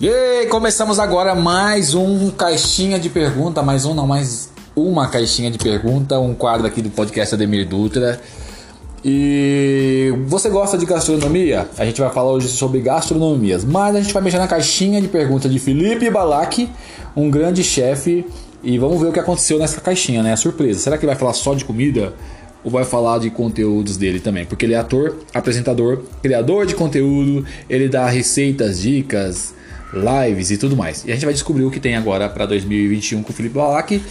E começamos agora mais um caixinha de pergunta, mais um não, mais uma caixinha de pergunta, um quadro aqui do podcast Ademir Dutra. E você gosta de gastronomia? A gente vai falar hoje sobre gastronomias, mas a gente vai mexer na caixinha de pergunta de Felipe Balak, um grande chefe, e vamos ver o que aconteceu nessa caixinha, né? Surpresa. Será que vai falar só de comida? Ou vai falar de conteúdos dele também? Porque ele é ator, apresentador, criador de conteúdo, ele dá receitas, dicas, lives e tudo mais. E a gente vai descobrir o que tem agora para 2021 com o Felipe Balak,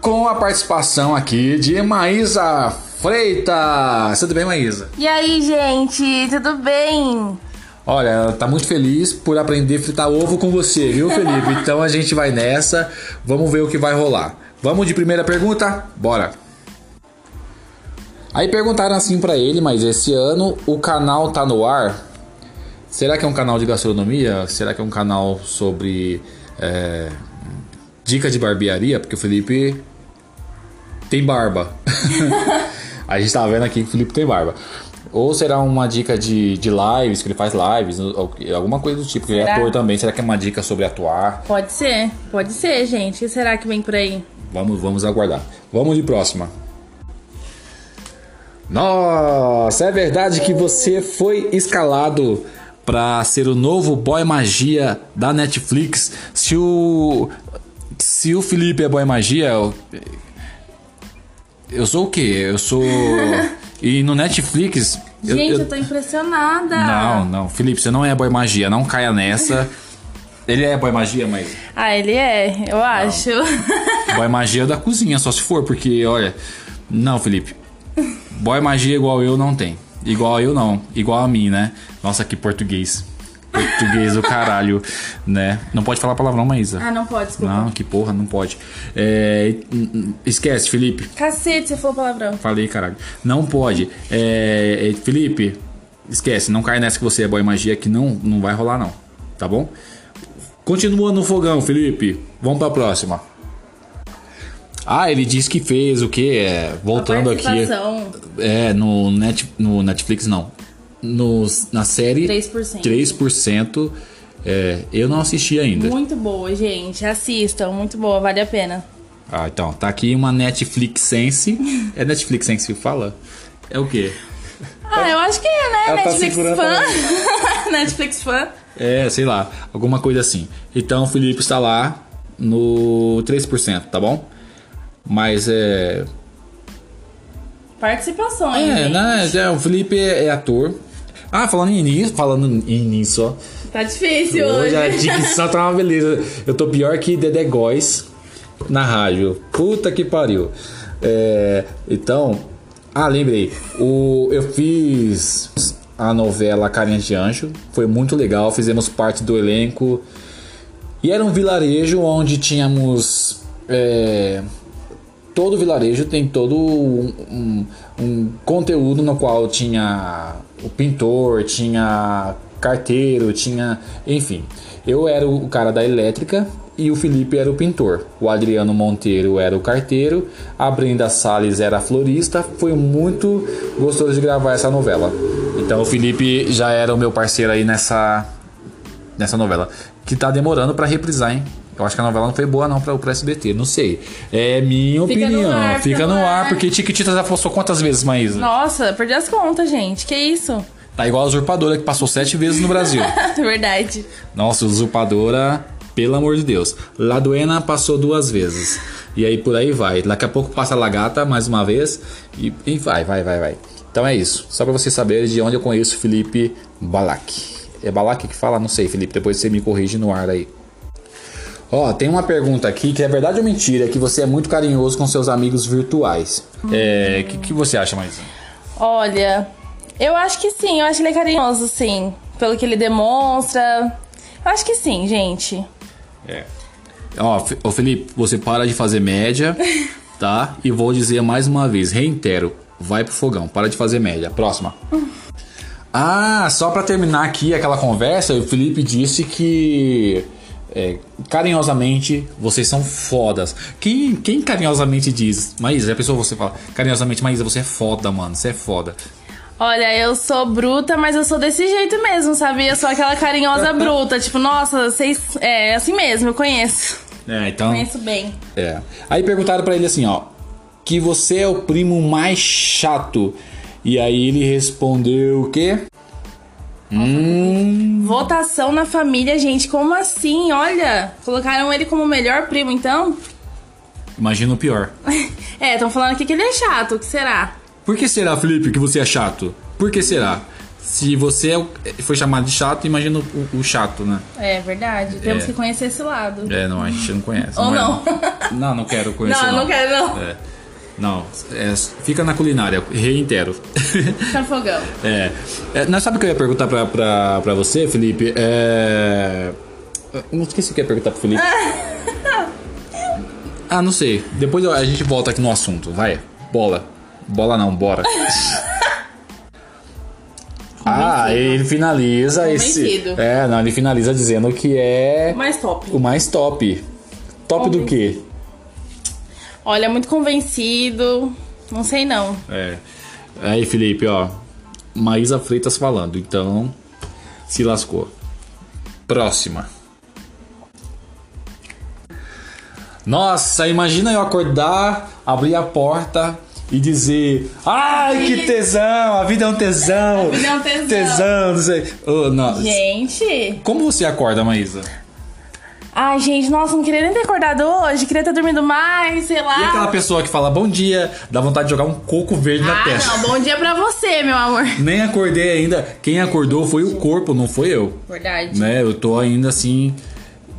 com a participação aqui de Maísa Freitas. Tudo bem, Maísa? E aí, gente, tudo bem? Olha, ela tá muito feliz por aprender a fritar ovo com você, viu, Felipe? Então a gente vai nessa, vamos ver o que vai rolar. Vamos de primeira pergunta? Bora! Aí perguntaram assim para ele, mas esse ano o canal tá no ar? Será que é um canal de gastronomia? Será que é um canal sobre é, dica de barbearia? Porque o Felipe tem barba. a gente tá vendo aqui que o Felipe tem barba. Ou será uma dica de, de lives, que ele faz lives, alguma coisa do tipo, que ele é ator também. Será que é uma dica sobre atuar? Pode ser, pode ser, gente. O que será que vem por aí? Vamos, vamos aguardar. Vamos de próxima. Nossa, é verdade que você foi escalado para ser o novo boy magia da Netflix. Se o se o Felipe é boy magia, eu, eu sou o quê? Eu sou e no Netflix gente, eu- eu, tô impressionada. não, não, Felipe, você não é boy magia, não caia nessa. Ele é boy magia, mas Ah, ele é, eu acho. Boy magia da cozinha, só se for, porque, olha. Não, Felipe. Boy magia igual eu não tem. Igual eu não. Igual a mim, né? Nossa, que português. Português do caralho, né? Não pode falar palavrão, Maísa. ah, não pode, desculpa. Não, que porra, não pode. É, esquece, Felipe. Cacete, você falou palavrão. Falei, caralho. Não pode. É, é, Felipe, esquece. Não cai nessa que você é boy magia, que não, não vai rolar, não. Tá bom? Continua no fogão, Felipe. Vamos pra próxima. Ah, ele disse que fez o quê? É, voltando aqui. É, no, net, no Netflix não. No, na série 3%. 3%. É, eu não assisti ainda. Muito boa, gente. Assistam, muito boa, vale a pena. Ah, então, tá aqui uma Netflixense. É Netflixense que fala? É o quê? Ah, eu acho que é, né? Ela tá Netflix segurando fã. Netflix fã. É, sei lá, alguma coisa assim. Então o Felipe está lá no 3%, tá bom? Mas é. Participações, É, gente. né? é, o Felipe é, é ator. Ah, falando em nisso, falando em nisso, ó. Tá difícil hoje. Hoje a dicção tá uma beleza. Eu tô pior que Dedé Góes na rádio. Puta que pariu. É, então, ah, lembrei. O, eu fiz a novela Carinha de Anjo. Foi muito legal. Fizemos parte do elenco. E era um vilarejo onde tínhamos. é, todo vilarejo tem todo um, um- um conteúdo no qual tinha o pintor, tinha carteiro, tinha. Enfim. Eu era o cara da elétrica e o Felipe era o pintor. O Adriano Monteiro era o carteiro, a Brenda Salles era a florista. Foi muito gostoso de gravar essa novela. Então o Felipe já era o meu parceiro aí nessa nessa novela. Que tá demorando pra reprisar, hein? Eu acho que a novela não foi boa não pra, pro SBT, não sei. É minha Fica no opinião. ar, fica no no ar, ar. porque Tiquitita já postou quantas vezes, Maísa? Nossa, perdi as contas, gente. Que isso? Tá igual a Usurpadora, que passou sete vezes no Brasil. Verdade. Nossa, Usurpadora, pelo amor de Deus. Laduena passou duas vezes. E aí por aí vai. Daqui a pouco passa a Lagata mais uma vez. E, e vai, vai, vai, vai. Então é isso. Só pra vocês saberem de onde eu conheço Felipe Balak. É Balak que fala? Não sei, Felipe. Depois você me corrige no ar aí. Ó, tem uma pergunta aqui que é verdade ou mentira que você é muito carinhoso com seus amigos virtuais. É, o que, que você acha, Maísa? Olha, eu acho que sim, eu acho ele carinhoso, sim. Pelo que ele demonstra. Eu acho que sim, gente. É. Ó, ô Felipe, você para de fazer média, tá? E vou dizer mais uma vez, reitero, vai pro fogão, para de fazer média. Próxima. Ah, só pra terminar aqui aquela conversa, o Felipe disse que é, carinhosamente vocês são fodas. Quem, quem carinhosamente diz, Maísa, a pessoa você fala carinhosamente, Maísa, você é foda, mano, você é foda. Olha, eu sou bruta, mas eu sou desse jeito mesmo, sabe? Eu sou aquela carinhosa bruta. Tipo, nossa, vocês. É assim mesmo, eu conheço. É, então. Conheço bem. É. Aí perguntaram pra ele assim, ó, que você é o primo mais chato. E aí ele respondeu o quê? Hum, Votação na família, gente. Como assim? Olha, colocaram ele como o melhor primo, então? imagina o pior. É, estão falando aqui que ele é chato. O que será? Por que será, Felipe, que você é chato? Por que será? Se você é foi chamado de chato, imagina o, o chato, né? É verdade. Temos É. que conhecer esse lado. É, não, a gente não conhece. Ou é- não. Não, não quero conhecer. não, não quero não. É. Não, é, fica na culinária, reitero. Tá fogão. É, é, nós sabe o que eu ia perguntar pra, pra, pra você, Felipe? É. eu Não esqueci o que eu ia perguntar pro Felipe. ah, não sei. Depois a gente volta aqui no assunto. Vai, bola. Bola não, bora. ah, ele finaliza esse. É, não, ele finaliza dizendo que é Mais top. o mais top. Top do quê? Olha, muito convencido. Não sei não. É. Aí, Felipe, ó. Maísa Freitas falando, então se lascou. Próxima. Nossa, imagina eu acordar, abrir a porta e dizer: Ai, que tesão! A vida é um tesão! A vida é um tesão. Tesão, não sei. Não. Gente. Como você acorda, Maísa? Ai, gente, nossa, não queria nem ter acordado hoje. Queria ter dormido mais, sei lá. E aquela pessoa que fala bom dia, dá vontade de jogar um coco verde na Ah, testa. não. Bom dia pra você, meu amor. Nem acordei ainda. Quem acordou foi o corpo, não foi eu. Verdade. né? Eu tô ainda assim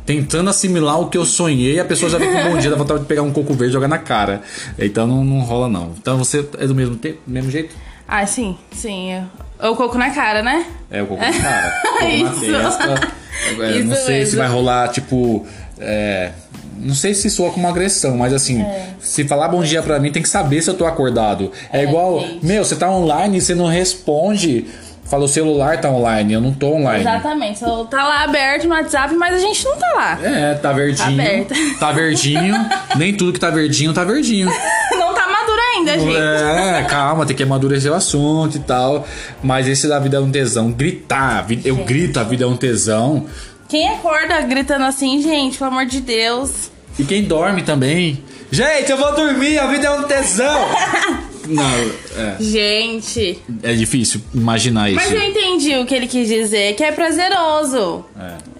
tentando assimilar o que eu sonhei, a pessoa já vem com bom dia, dá vontade de pegar um coco verde e jogar na cara. Então não, não rola não. Então você é do mesmo tempo, mesmo jeito? Ah, sim, sim. O coco na cara, né? É o coco na cara, coco na testa. É, não sei se mesmo. vai rolar tipo é, não sei se soa como uma agressão, mas assim, se falar bom dia pra mim, tem que saber se eu tô acordado. É, igual, gente. meu, você tá online e você não responde. Fala, o celular tá online, eu não tô online. Exatamente. Só tá lá aberto no WhatsApp, mas a gente não tá lá. É, tá verdinho. aberta. Tá verdinho. Nem tudo que tá verdinho tá verdinho. Ainda, gente. É, calma, tem que amadurecer o assunto e tal. Mas esse da vida é um tesão. Gritar, eu grito, a vida é um tesão. Quem acorda gritando assim, gente, pelo amor de Deus. E quem dorme também. Gente, eu vou dormir, a vida é um tesão. Não, é, Gente. é difícil imaginar isso. Mas eu entendi o que ele quis dizer, que é prazeroso.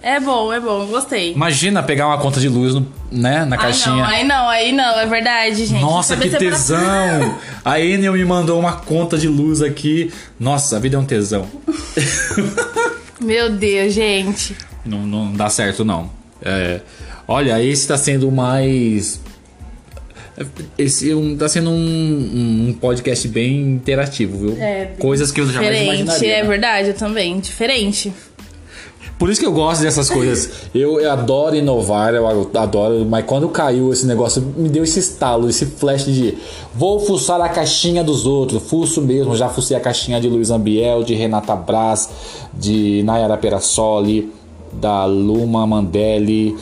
É. É bom, é bom, gostei. Imagina pegar uma conta de luz no- né, na Ai, caixinha. não, aí não, aí não, é verdade, gente. Nossa, que Cabeça pra- tesão! A Enel me mandou uma conta de luz aqui. Nossa, a vida é um tesão. Meu Deus, gente. Não, não dá certo, não. É, olha, esse tá sendo mais. Esse é um- tá sendo um, um- podcast bem interativo, viu? É, Coisas que eu jamais Diferente, imaginaria. é né? verdade, eu também. Diferente. Por isso que eu gosto dessas coisas. Eu, eu adoro inovar, eu adoro, mas quando caiu esse negócio, me deu esse estalo, esse flash de vou fuçar a caixinha dos outros. Fuço mesmo, já fucei a caixinha de Luiz Ambiel, de Renata Braz, de Nayara Perassoli, da Luma Mandelli.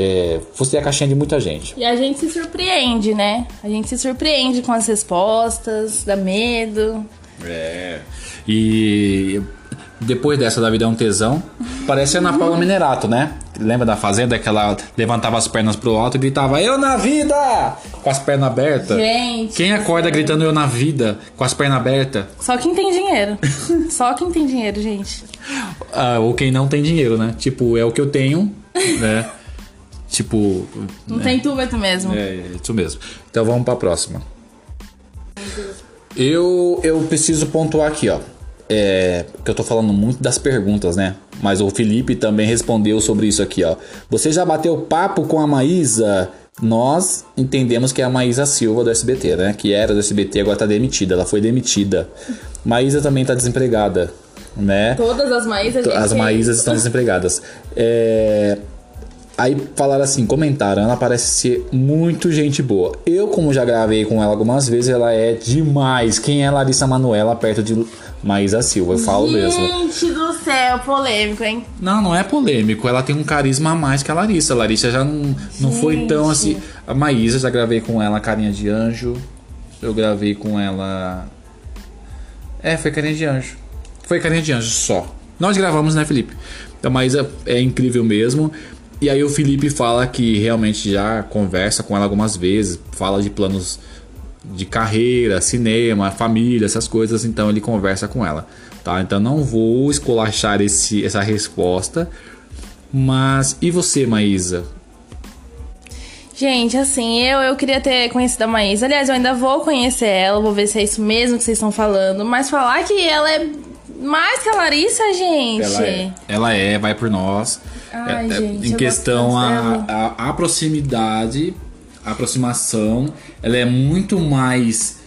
É, fucei a caixinha de muita gente. E a gente se surpreende, né? A gente se surpreende com as respostas, dá medo. É. E depois dessa da vida é um tesão, parece a Ana Paula Minerato, né? Lembra da Fazenda que ela levantava as pernas pro alto e gritava Eu na vida! Com as pernas abertas. Gente. Quem acorda gritando Eu na vida com as pernas abertas? Só quem tem dinheiro. Só quem tem dinheiro, gente. Ah, ou quem não tem dinheiro, né? Tipo, é o que eu tenho, né? tipo. Não tem túbito mesmo. É, é isso mesmo. Então vamos pra próxima. Eu, eu preciso pontuar aqui, ó. É, que eu tô falando muito das perguntas, né? Mas o Felipe também respondeu sobre isso aqui, ó. Você já bateu papo com a Maísa? Nós entendemos que é a Maísa Silva do SBT, né? Que era do SBT, agora tá demitida. Ela foi demitida. Maísa também tá desempregada, né? Todas as Maísas. As Maísas estão desempregadas. É, Aí falaram assim, comentaram, ela parece ser muito gente boa. Eu, como já gravei com ela algumas vezes, ela é demais. Quem é Larissa Manoela perto de Maísa Silva? Eu falo mesmo. Gente do céu, polêmico, hein? Não, não é polêmico. Ela tem um carisma a mais que a Larissa. A Larissa já não, não foi tão Gente. assim. A Maísa, já gravei com ela Carinha de Anjo. Eu gravei com ela. É, foi carinha de anjo. Foi carinha de anjo só. Nós gravamos, né, Felipe? Então, a Maísa é incrível mesmo. E aí o Felipe fala que realmente já conversa com ela algumas vezes, fala de planos de carreira, cinema, família, essas coisas, então ele conversa com ela, tá? Então não vou escolachar esse, essa resposta, mas e você, Maísa? Gente, assim, eu, eu queria ter conhecido a Maísa. Aliás, eu ainda vou conhecer ela, vou ver se é isso mesmo que vocês estão falando. Mas falar que ela é mais que a Larissa, gente. Ela é, ela é vai por nós. Ai, É- é- gente, em questão gosto a, a, a proximidade, a aproximação, ela é muito mais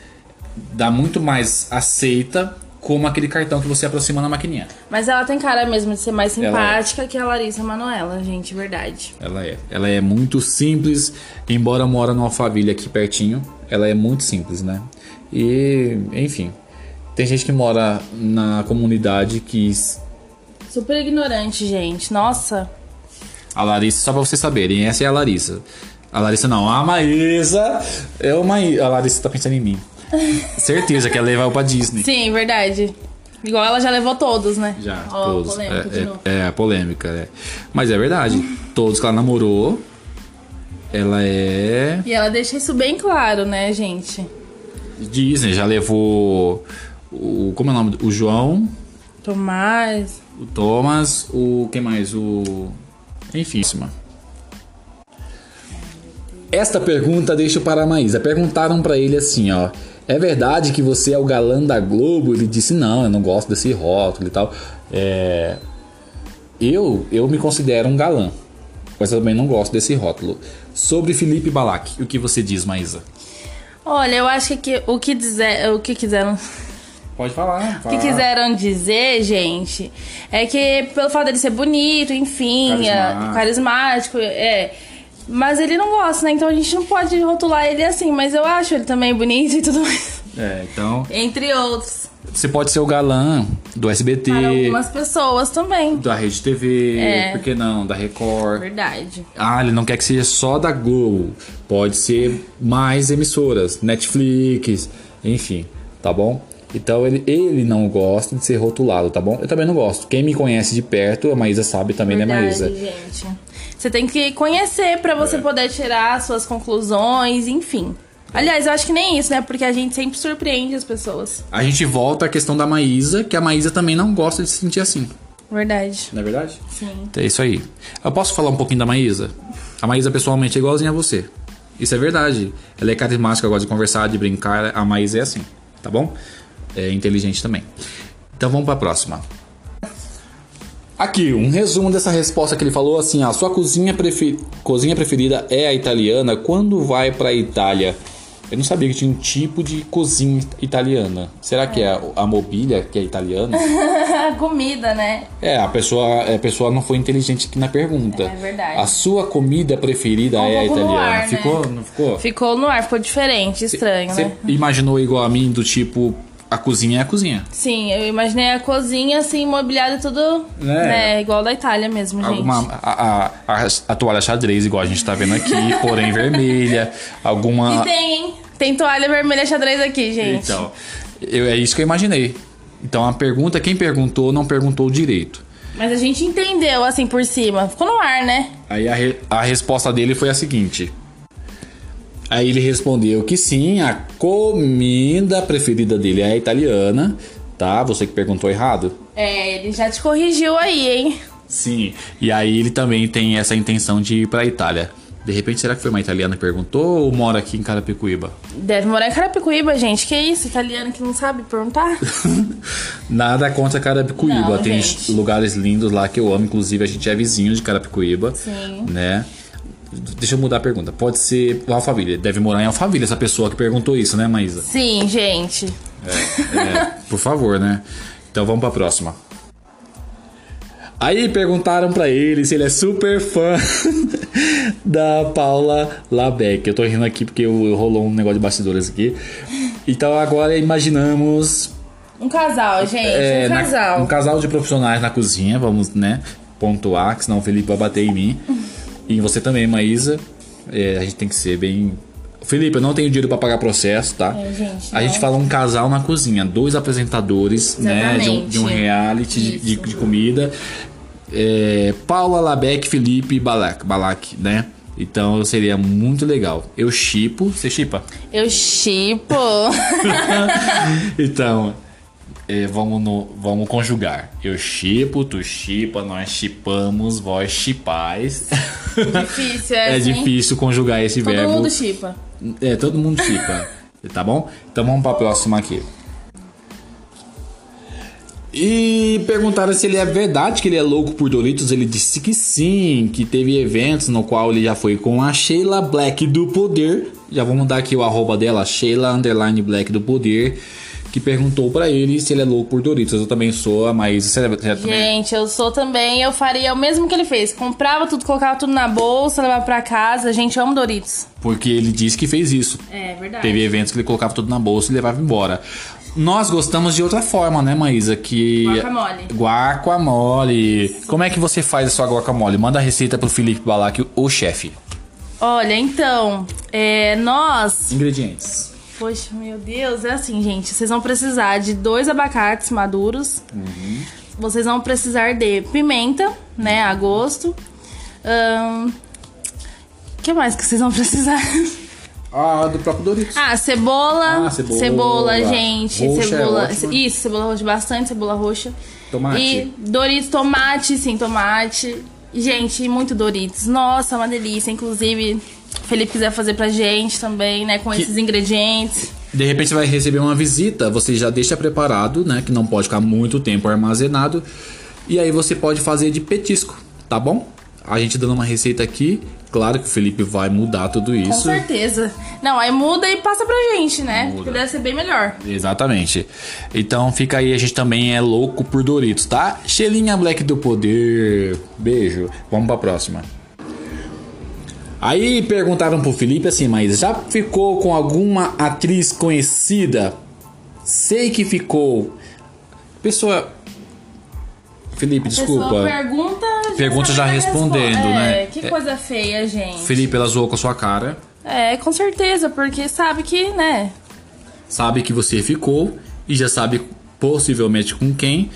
dá muito mais aceita como aquele cartão que você aproxima na maquininha. Mas ela tem cara mesmo de ser mais é. simpática que a Larissa Manoela, gente, verdade. Ela é. Ela é muito simples, embora mora numa família aqui pertinho, ela é muito simples, né? E, enfim, tem gente que mora na comunidade que Super ignorante, gente. Nossa. A Larissa, só pra vocês saberem, essa é a Larissa. A Larissa não, a Maísa é uma. A Larissa tá pensando em mim. Certeza que ela levou pra Disney. Sim, verdade. Igual ela já levou todos, né? Já, Ó, todos. polêmica de é, novo. é, é, polêmica, é. Mas é verdade. Todos que ela namorou, ela é. E ela deixa isso bem claro, né, gente? Disney, já levou. O, como é o nome? O João, Tomás. O Thomas, o. Quem mais? O. Enfim, cima. Esta pergunta deixo para a Maísa. Perguntaram para ele assim, ó. É verdade que você é o galã da Globo? Ele disse, não, eu não gosto desse rótulo e tal. É... Eu, eu me considero um galã. Mas eu também não gosto desse rótulo. Sobre Felipe Balac, o que você diz, Maísa? Olha, eu acho que o que dizer, o que quiseram, Pode falar. o que quiseram dizer, gente, é que pelo fato dele ser bonito, enfim, é, Carismático. carismático, é. Mas ele não gosta, né? Então a gente não pode rotular ele assim, mas eu acho ele também bonito e tudo mais. É, então. Entre outros. Você pode ser o galã do SBT, Para algumas pessoas também. da Rede TV, É. por que não? Da Record. Verdade. Ah, ele não quer que seja só da Globo. Pode ser mais emissoras, Netflix, enfim, tá bom? Então ele, ele não gosta de ser rotulado, tá bom? Eu também não gosto. Quem me conhece de perto, a Maísa sabe também, né, Verdade, Maísa? gente. Você tem que conhecer pra você É. poder tirar suas conclusões, enfim. Aliás, eu acho que nem isso, né? Porque a gente sempre surpreende as pessoas. A gente volta à questão da Maísa, que a Maísa também não gosta de se sentir assim. Verdade. Não é verdade? Sim. É isso aí. Eu posso falar um pouquinho da Maísa? A Maísa pessoalmente é igualzinha a você. Isso é verdade. Ela é carismática, gosta de conversar, de brincar. A Maísa é assim, tá bom? É inteligente também. Então vamos pra próxima. Aqui, um resumo dessa resposta que ele falou assim: a sua cozinha, prefe- cozinha preferida é a italiana. Quando vai pra Itália? Eu não sabia que tinha um tipo de cozinha italiana. Será que é a mobília que é italiana? Comida, né? É, a pessoa, a pessoa não foi inteligente aqui na pergunta. É verdade. A sua comida preferida Ficou é a italiana. ar, né? Ficou? Não ficou? Ficou no ar, ficou diferente, estranho, Você né? imaginou igual a mim, do tipo, a cozinha é a cozinha. Sim, eu imaginei a cozinha assim, mobiliada tudo, Né? né? Igual da Itália mesmo, gente. Alguma, a, a, a, a toalha xadrez, igual a gente tá vendo aqui, porém vermelha. Alguma. E tem, hein? Tem toalha vermelha xadrez aqui, gente. Então, eu, é isso que eu imaginei. Então a pergunta, quem perguntou, não perguntou direito. Mas a gente entendeu, assim, por cima. Ficou no ar, né? Aí a, re- a resposta dele foi a seguinte. Aí ele respondeu que sim, a comida preferida dele é a italiana, tá? Você que perguntou errado. É, ele já te corrigiu aí, hein? Sim. E aí ele também tem essa intenção de ir pra Itália. De repente, será que foi uma italiana que perguntou ou mora aqui em Carapicuíba? Deve morar em Carapicuíba, gente. Que isso? Italiano que não sabe perguntar? Nada contra Carapicuíba. Não, tem gente. lugares lindos lá que eu amo. Inclusive, a gente é vizinho de Carapicuíba. Sim. Né? Deixa eu mudar a pergunta. Pode ser Alphaville. Deve morar em Alphaville essa pessoa que perguntou isso, né, Maísa? Sim, gente. É, por favor, né? Então vamos pra próxima. Aí perguntaram pra ele se ele é super fã da Paula Labeck. Eu tô rindo aqui porque rolou um negócio de bastidores aqui. Então agora imaginamos Um casal, gente. é, um na- casal. um casal de profissionais na cozinha, vamos, né, pontuar, que senão o Felipe vai bater em mim. E em você também, Maísa. É, a gente tem que ser bem Felipe, eu não tenho dinheiro pra pagar processo, tá? É, gente, a não. gente fala um casal na cozinha, dois apresentadores, né? De um, de um Exatamente. reality de, de comida. É, Paula Labeck, Felipe e Balak, Balak, né? Então seria muito legal. Eu chipo. Você chipa? Eu chipo. então, é, vamos, no, vamos conjugar. Eu chipo, tu chipa, nós chipamos, vós chipais. Difícil, é é assim? difícil conjugar esse Todo verbo. mundo chipa. É, todo mundo chipa. tá bom? Então vamos pra próxima aqui. E perguntaram se ele é verdade que ele é louco por Doritos. Ele disse que sim, que teve eventos no qual ele já foi com a Sheila Black do Poder. Já vamos dar aqui o arroba dela, Sheila Underline Black do Poder. Que perguntou pra ele se ele é louco por Doritos. Eu também sou, a Maísa. Você, você também? Gente, eu sou também, eu faria o mesmo que ele fez. Comprava tudo, colocava tudo na bolsa, levava pra casa. Gente, eu amo Doritos. Porque ele disse que fez isso. É verdade. Teve eventos que ele colocava tudo na bolsa e levava embora. Nós gostamos de outra forma, né, Maísa? Que. Guacamole. Guacamole. Como é que você faz a sua guacamole? Manda a receita pro Felipe Balac, o chefe. Olha, então, é, nós. Ingredientes. Poxa, meu Deus, é assim, gente. Vocês vão precisar de dois abacates maduros. Vocês vão precisar de pimenta, né, a gosto. O que mais que vocês vão precisar? Ah, do próprio Doritos. Ah, cebola. Ah, cebola. gente. Roxa é cebola. ótima. Isso, cebola roxa, bastante cebola roxa. Tomate. E Doritos, tomate, sim, tomate. Gente, muito Doritos. Nossa, uma delícia. Inclusive, o Felipe quiser fazer pra gente também, né? Com Que- esses ingredientes. De repente você vai receber uma visita, você já deixa preparado, né? Que não pode ficar muito tempo armazenado. E aí você pode fazer de petisco, tá bom? A gente dando uma receita aqui. Claro que o Felipe vai mudar tudo Com isso. certeza. Não, aí muda e passa pra gente, né? Muda. Porque deve ser bem melhor. Exatamente. Então fica aí, a gente também é louco por Doritos, tá? Shelinha Black do Poder. Beijo. Vamos pra próxima. Aí perguntaram pro Felipe assim, mas já ficou com alguma atriz conhecida? Sei que ficou. Pessoa. Felipe, desculpa. Pessoa pergunta. Pergunta já a respondendo, resposta. né? É, que É. coisa feia, gente. Felipe, ela zoou com a sua cara. É, com certeza, porque sabe que, né? sabe que você ficou e já sabe possivelmente com quem,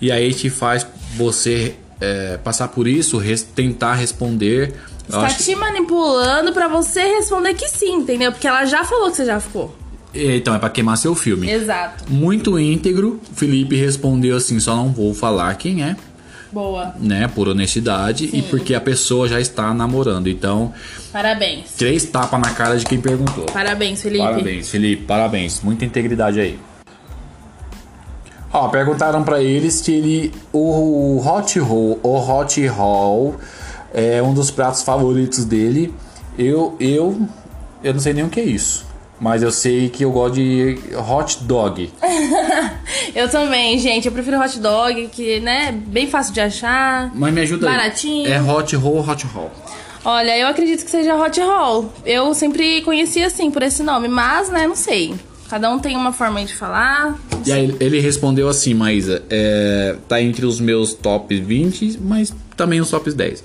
e aí te faz você é, passar por isso, res- tentar responder. Está acho te manipulando pra você responder que sim, entendeu? Porque ela já falou que você já ficou. Então, é pra queimar seu filme. Exato. Muito íntegro, Felipe respondeu assim: só não vou falar quem é, Boa. né? Por honestidade e porque a pessoa já está namorando. Então, Parabéns. três tapas na cara de quem perguntou. Parabéns, Felipe. Parabéns, Felipe, parabéns. Muita integridade aí. Ó, perguntaram pra ele se ele o hot roll, o hot roll é um dos pratos favoritos dele. Eu eu eu não sei nem o que é isso, mas eu sei que eu gosto de hot dog. Eu também, gente. Eu prefiro hot dog, que, né, bem fácil de achar. Mas me ajuda aí. Baratinho. É hot roll, hot roll. Olha, eu acredito que seja hot roll. Eu sempre conheci assim, por esse nome, mas, né, não sei. Cada um tem uma forma de falar. E aí ele respondeu assim, Maísa, é, tá entre os meus top 20, mas também os top 10.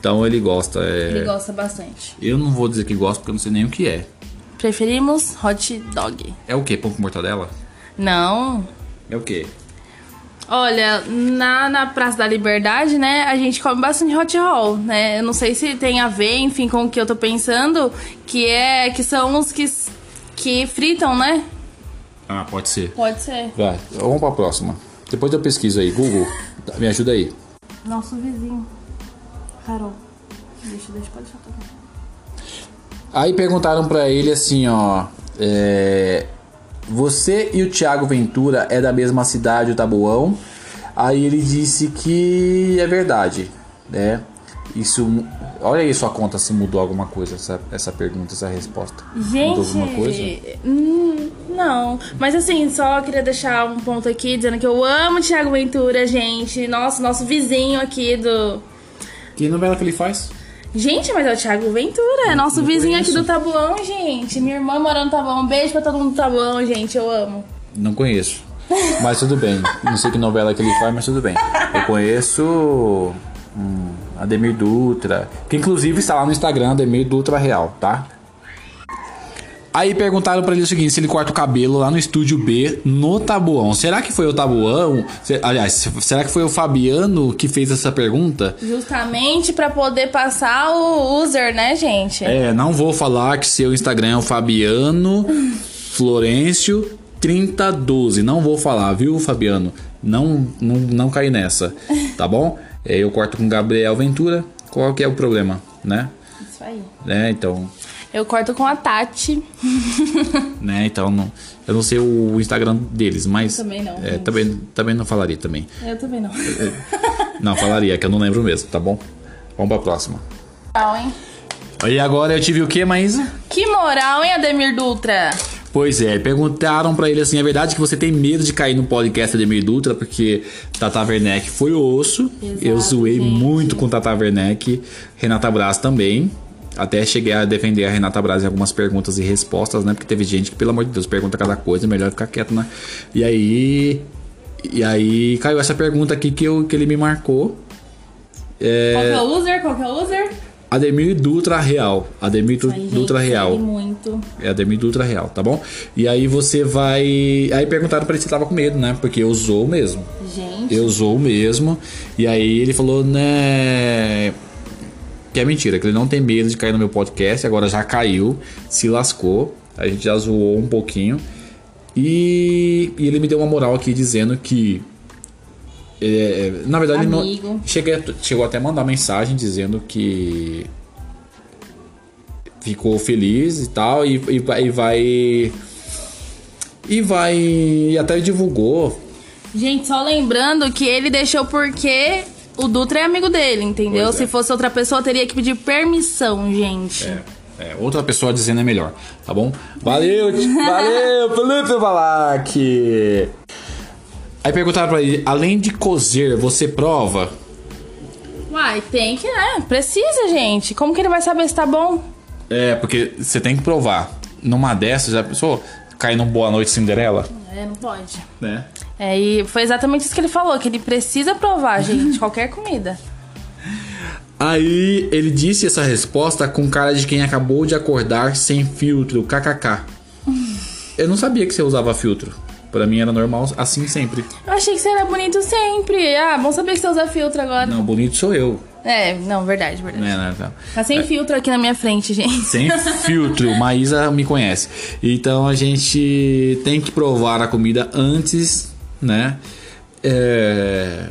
Então ele gosta. é, Ele gosta bastante. Eu não vou dizer que gosto porque eu não sei nem o que é. Preferimos hot dog. É o que? Pão com mortadela? Não. É o que? Olha, na, na Praça da Liberdade, né, a gente come bastante hot roll, né? Eu não sei se tem a ver, enfim, com o que eu tô pensando, que é que são os que, que fritam, né? Ah, pode ser. Pode ser. Vai, vamos pra próxima. Depois eu pesquiso aí. Google, me ajuda aí. Nosso vizinho. Carol. Deixa, deixa, pode deixar tocar. Aí perguntaram pra ele assim, ó. é, você e o Thiago Ventura é da mesma cidade, o Taboão? Aí ele disse que é verdade, né? Isso. Olha aí sua conta se mudou alguma coisa, essa, essa pergunta, essa resposta. mudou alguma coisa? Gente, hum, não. Mas assim, só queria deixar um ponto aqui dizendo que eu amo o Thiago Ventura, gente. Nossa, nosso vizinho aqui do. Que novela que ele faz? Gente, mas é o Thiago Ventura, é nosso vizinho aqui do Tabuão, gente. Minha irmã mora no Tabuão. Um beijo pra todo mundo do Tabuão, gente. Eu amo. Não conheço. Mas tudo bem. Não sei que novela que ele faz, mas tudo bem. Eu conheço hum, Ademir Dutra, que inclusive está lá no Instagram, Ademir Dutra Real, tá? Aí perguntaram pra ele o seguinte: se ele corta o cabelo lá no estúdio B, no Tabuão. Será que foi o Tabuão? Aliás, será que foi o Fabiano que fez essa pergunta? Justamente pra poder passar o user, né, gente? É, não vou falar que seu Instagram é o Fabiano Florencio 3012. Não vou falar, viu, Fabiano? Não, não, não caí nessa, tá bom? É, eu corto com Gabriel Ventura. Qual que é o problema, né? Isso aí. né? Então, Eu corto com a Tati. né? Então, não, eu não sei o Instagram deles, mas Eu também não, é, também, também não falaria também. Eu também não. Não falaria, que eu não lembro mesmo, tá bom? Vamos pra próxima. Moral, hein? E agora eu tive o que, Maísa? Que moral, hein, Ademir Dutra? Pois é, perguntaram pra ele assim: é verdade que você tem medo de cair no podcast Ademir Dutra porque Tata Werneck foi osso. Exato, eu zoei gente. muito com Tata Werneck, Renata Braz também. Até cheguei a defender a Renata Braz em algumas perguntas e respostas, né? Porque teve gente que, pelo amor de Deus, pergunta cada coisa, é melhor ficar quieto, né? E aí. E aí caiu essa pergunta aqui que, eu, que ele me marcou. Qual que é o user? Qual que é o user? Ademir Dutra Real. Ademir Du- Aí, gente, Dutra Real. muito. É Ademir Dutra Real, tá bom? E aí você vai. Aí perguntaram pra ele se tava com medo, né? Porque eu usou mesmo. Gente. Eu usou mesmo. E aí ele falou, né? Que é mentira, que ele não tem medo de cair no meu podcast, agora já caiu, se lascou. A gente já zoou um pouquinho. E, e ele me deu uma moral aqui dizendo que. é, na verdade, Amigo. não, cheguei, chegou até a mandar mensagem dizendo que ficou feliz e tal, e, e vai- e vai. E vai. E até divulgou Gente, só lembrando que ele deixou porque o Dutra é amigo dele, entendeu? É. Se fosse outra pessoa, teria que pedir permissão, gente. É, é, outra pessoa dizendo é melhor, tá bom? Valeu, valeu, Felipe Valac! Aí perguntaram pra ele, além de cozer, você prova? Uai, tem que, né? Precisa, gente. Como que ele vai saber se tá bom? É, porque você tem que provar. Numa dessas, já pensou cair num Boa Noite Cinderela? É, não pode. Né? É, e foi exatamente isso que ele falou, que ele precisa provar, gente, qualquer comida. Aí ele disse essa resposta com cara de quem acabou de acordar sem filtro, kkk. Eu não sabia que você usava filtro. Pra mim era normal assim sempre. Eu achei que você era bonito sempre. Ah, bom saber que você usa filtro agora. Não, bonito sou eu. É, não, verdade, verdade. Né, né, tá. Tá sem filtro aqui na minha frente, gente. Sem filtro, Maísa me conhece. Então a gente tem que provar a comida antes, né? É.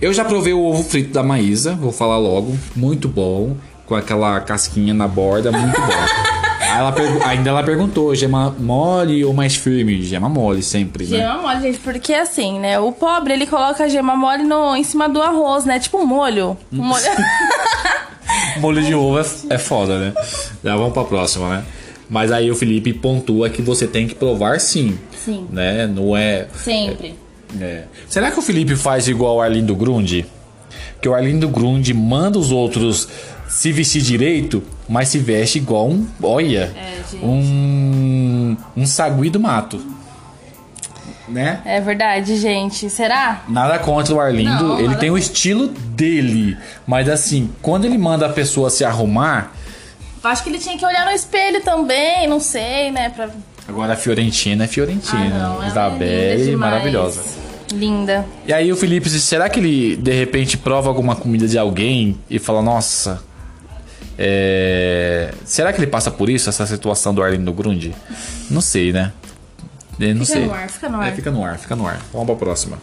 Eu já provei o ovo frito da Maísa, vou falar logo. Muito bom. Com aquela casquinha na borda, muito bom. Ela Ainda ela perguntou, gema mole ou mais firme? Gema mole, sempre, né? Gema mole, gente, porque assim, né? O pobre, ele coloca a gema mole no, em cima do arroz, né? Tipo um molho. Um molho. Molho de ovo é, é foda, né? Já vamos pra próxima, né? Mas aí o Felipe pontua que você tem que provar sim. Sim. Né? Não é. Sempre. é. Será que o Felipe faz igual o Arlindo Grunde? Que o Arlindo Grunde manda os outros se vestir direito, mas se veste igual um. Olha! É, gente. Um. Um sagui do mato. Né? É verdade, gente. Será? Nada contra o Arlindo, Não, ele tem o estilo dele. Mas assim, quando ele manda a pessoa se arrumar, acho que ele tinha que olhar no espelho também, não sei, né? Pra... Agora a Fiorentina é Ah, Fiorentina. ela é Isabelle, demais. maravilhosa. Linda. E aí o Felipe, será que ele de repente prova alguma comida de alguém e fala, nossa. é, Será que ele passa por isso, essa situação do Arlindo Grunde? Não sei, né? Eu não Fica sei. no ar, fica no ar. É, fica no ar, fica no ar. Vamos pra próxima.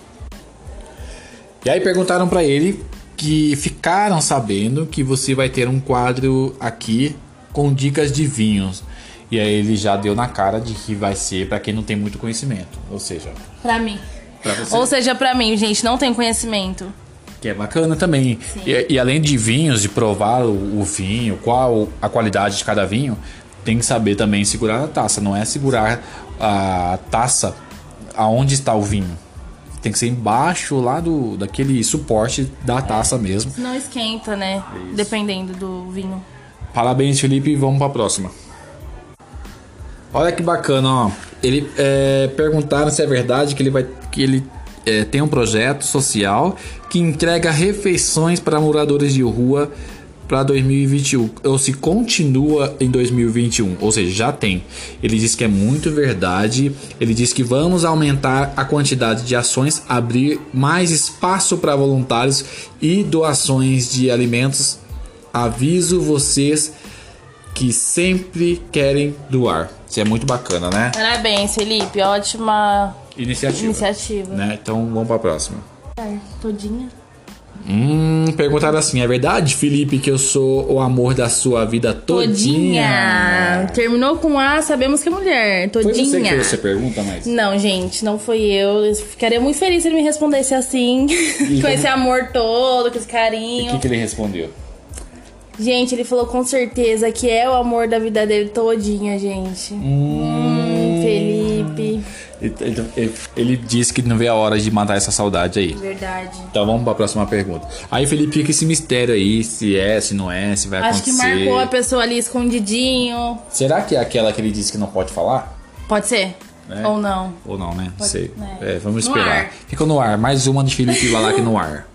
E aí perguntaram pra ele que ficaram sabendo que você vai ter um quadro aqui com dicas de vinhos. E aí ele já deu na cara de que vai ser pra quem não tem muito conhecimento. Ou seja, Pra mim. pra você. Ou seja, pra mim, gente, não tem conhecimento. Que é bacana também. E, e além de vinhos, de provar o, o vinho, qual a qualidade de cada vinho, tem que saber também segurar a taça. Não é segurar a taça aonde está o vinho. Tem que ser embaixo lá do daquele suporte da taça mesmo. Não esquenta, né? Dependendo do vinho. Parabéns, Felipe. Vamos para a próxima. Olha que bacana, ó. Ele é, perguntaram se é verdade que ele vai que ele é, tem um projeto social que entrega refeições para moradores de rua para 2021 ou se continua em 2021, ou seja, já tem. Ele diz que é muito verdade. Ele diz que vamos aumentar a quantidade de ações, abrir mais espaço para voluntários e doações de alimentos. Aviso vocês que sempre querem doar. Isso é muito bacana, né? Parabéns, Felipe. Ótima Iniciativa. iniciativa. Né? Então vamos para a próxima. Ai, Todinha. Hum, perguntaram assim: é verdade, Felipe, que eu sou o amor da sua vida todinha? Terminou com A, sabemos que é mulher. Foi Todinha. você que fez essa pergunta, mas. Não, gente, não foi eu. Eu ficaria muito feliz se ele me respondesse assim. com esse amor todo, com esse O carinho. que, que ele respondeu? Gente, ele falou com certeza que é o amor da vida dele todinha, gente. Hum, Felipe. Ele, ele- ele disse que não vê a hora de matar essa saudade aí. Verdade. Então vamos para a próxima pergunta. Aí, Felipe, fica esse mistério aí: se é, se não é, se vai Acho que acontecer. marcou a pessoa ali escondidinho. Será que é aquela que ele disse que não pode falar? Pode ser? É. Ou não? Ou não, né? Não sei. é. É, vamos esperar. ar. Fica no ar. Mais uma de Felipe Valac no ar.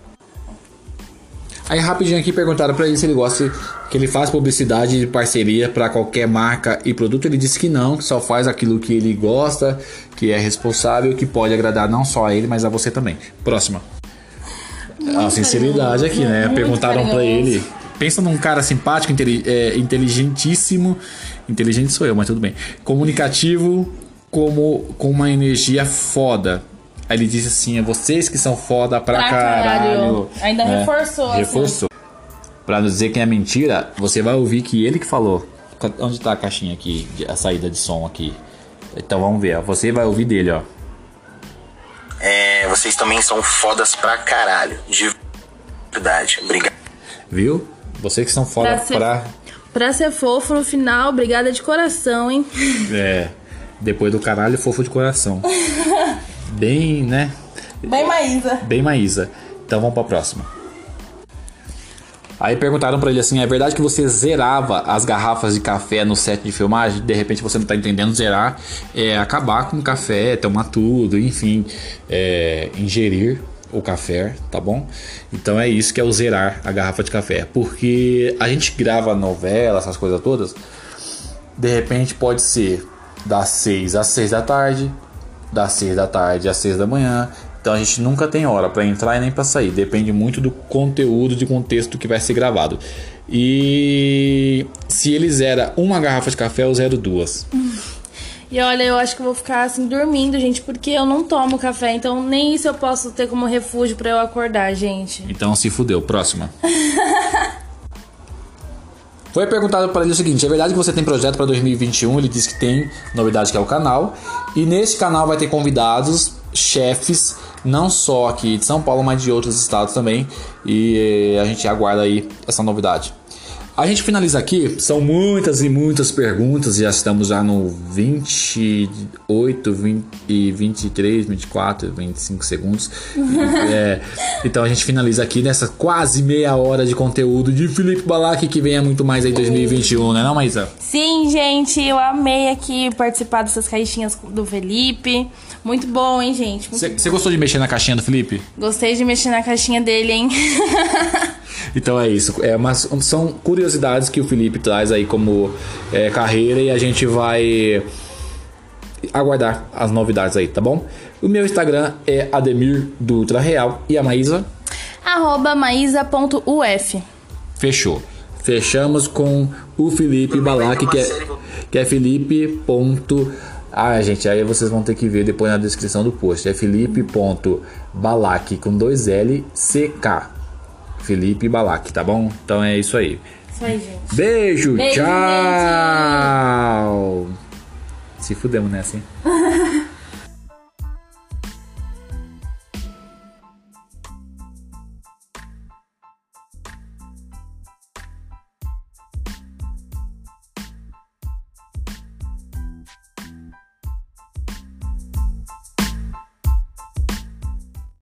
Aí rapidinho aqui perguntaram pra ele se ele gosta que ele faz publicidade de parceria pra qualquer marca e produto. Ele disse que não, que só faz aquilo que ele gosta, que é responsável, que pode agradar não só a ele, mas a você também. Próxima. a sinceridade carinhoso, aqui, né? muito Perguntaram pra carinhoso. ele. Pensa num cara simpático, é, inteligentíssimo. Inteligente sou eu, mas tudo bem. Comunicativo, como com uma energia foda. Aí ele disse assim: é vocês que são foda pra, Pra caralho. caralho. Ainda né? reforçou, assim. Reforçou. Pra não dizer que é mentira, você vai ouvir que ele que falou. Onde tá a caixinha aqui, a saída de som aqui? Então vamos ver, ó. Você vai ouvir dele, ó. É, vocês também são fodas pra caralho. De verdade. Obrigado. Viu? Vocês que são foda Pra ser- pra. Pra ser fofo no final, obrigada de coração, hein? É. Depois do caralho, fofo de coração. Bem, né? Bem, Maísa. Bem Maísa. Então vamos pra próxima. Aí perguntaram pra ele assim: é verdade que você zerava as garrafas de café no set de filmagem? De repente você não tá entendendo zerar, é acabar com o café, tomar tudo, enfim, é, ingerir o café, tá bom? Então é isso que é o zerar a garrafa de café. Porque a gente grava novela, essas coisas todas, de repente pode ser das 6 às 6 da tarde, das 6 da tarde às 6 da manhã. Então a gente nunca tem hora para entrar e nem para sair. Depende muito do conteúdo, de contexto que vai ser gravado. E se ele zera uma garrafa de café, eu zero duas. E olha, eu acho que eu vou ficar assim dormindo, gente, porque eu não tomo café, então nem isso eu posso ter como refúgio pra eu acordar, gente. Então se fudeu. Próxima. Foi perguntado para ele o seguinte: é verdade que você tem projeto para 2021? Ele disse que tem novidade que é o canal. E nesse canal vai ter convidados, chefes, não só aqui de São Paulo, mas de outros estados também. E eh, a gente aguarda aí essa novidade. A gente finaliza aqui, são muitas e muitas perguntas, já estamos já no 28, 20, e 23, 24, 25 segundos. É, então a gente finaliza aqui nessa quase meia hora de conteúdo de Felipe Balac, que venha muito mais aí em 2021, né não, Maísa? Sim, gente, eu amei aqui participar dessas caixinhas do Felipe. Muito bom, hein, gente? Você gostou de mexer na caixinha do Felipe? Gostei de mexer na caixinha dele, hein? Então é isso. É uma, são curiosidades que o Felipe traz aí como é, carreira e a gente vai aguardar as novidades aí, tá bom? O meu Instagram é Ademir do Ultra Real e a Maísa Arroba maísa.uf. fechou. Fechamos com o Felipe Balac, que é, que é Felipe. Ponto, ah, gente, aí vocês vão ter que ver depois na descrição do post. É Felipe.balac com dois L C K. Felipe Balac, tá bom? Então é isso aí. Isso aí, gente. Beijo, Beijo, tchau! Se fudemos nessa, hein?